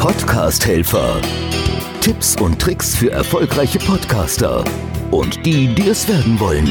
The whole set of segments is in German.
Podcast-Helfer. Tipps und Tricks für erfolgreiche Podcaster und die, die es werden wollen.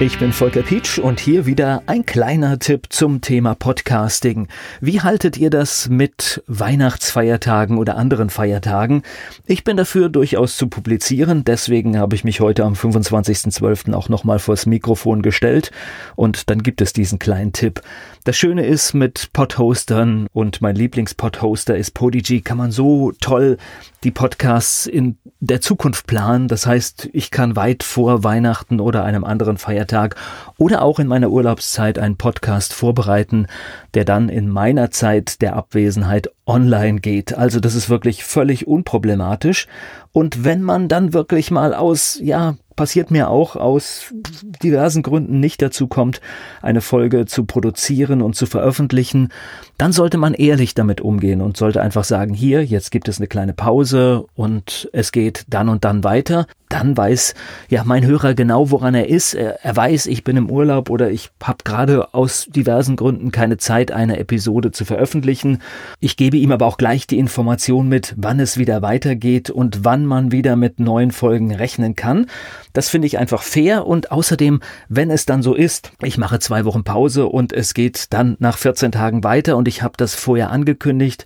Ich bin Volker Pietsch und hier wieder ein kleiner Tipp zum Thema Podcasting. Wie haltet ihr das mit Weihnachtsfeiertagen oder anderen Feiertagen? Ich bin dafür durchaus zu publizieren, deswegen habe ich mich heute am 25.12. auch nochmal vors Mikrofon gestellt und dann gibt es diesen kleinen Tipp. Das Schöne ist mit Podhostern und mein Lieblingspodhoster ist Podigy, kann man so toll die Podcasts in der Zukunft planen. Das heißt, ich kann weit vor Weihnachten oder einem anderen Feiertag oder auch in meiner Urlaubszeit einen Podcast vorbereiten, der dann in meiner Zeit der Abwesenheit online geht. Also das ist wirklich völlig unproblematisch. Und wenn man dann wirklich mal aus, ja, passiert mir auch aus diversen Gründen nicht dazu kommt, eine Folge zu produzieren und zu veröffentlichen, dann sollte man ehrlich damit umgehen und sollte einfach sagen, hier, jetzt gibt es eine kleine Pause und es geht dann und dann weiter. Dann weiß ja mein Hörer genau, woran er ist. Er, er weiß, ich bin im Urlaub oder ich habe gerade aus diversen Gründen keine Zeit, eine Episode zu veröffentlichen. Ich gebe ihm aber auch gleich die Information mit, wann es wieder weitergeht und wann man wieder mit neuen Folgen rechnen kann. Das finde ich einfach fair und außerdem, wenn es dann so ist, ich mache zwei Wochen Pause und es geht dann nach 14 Tagen weiter und ich habe das vorher angekündigt,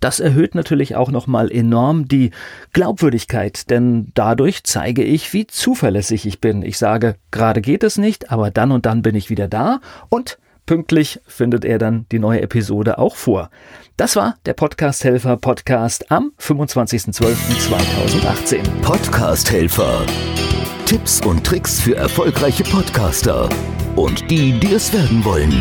das erhöht natürlich auch nochmal enorm die Glaubwürdigkeit, denn dadurch zeige ich, wie zuverlässig ich bin. Ich sage, gerade geht es nicht, aber dann und dann bin ich wieder da und pünktlich findet er dann die neue Episode auch vor. Das war der Podcast Helfer Podcast am 25.12.2018. Podcast Helfer. Tipps und Tricks für erfolgreiche Podcaster und die, die es werden wollen.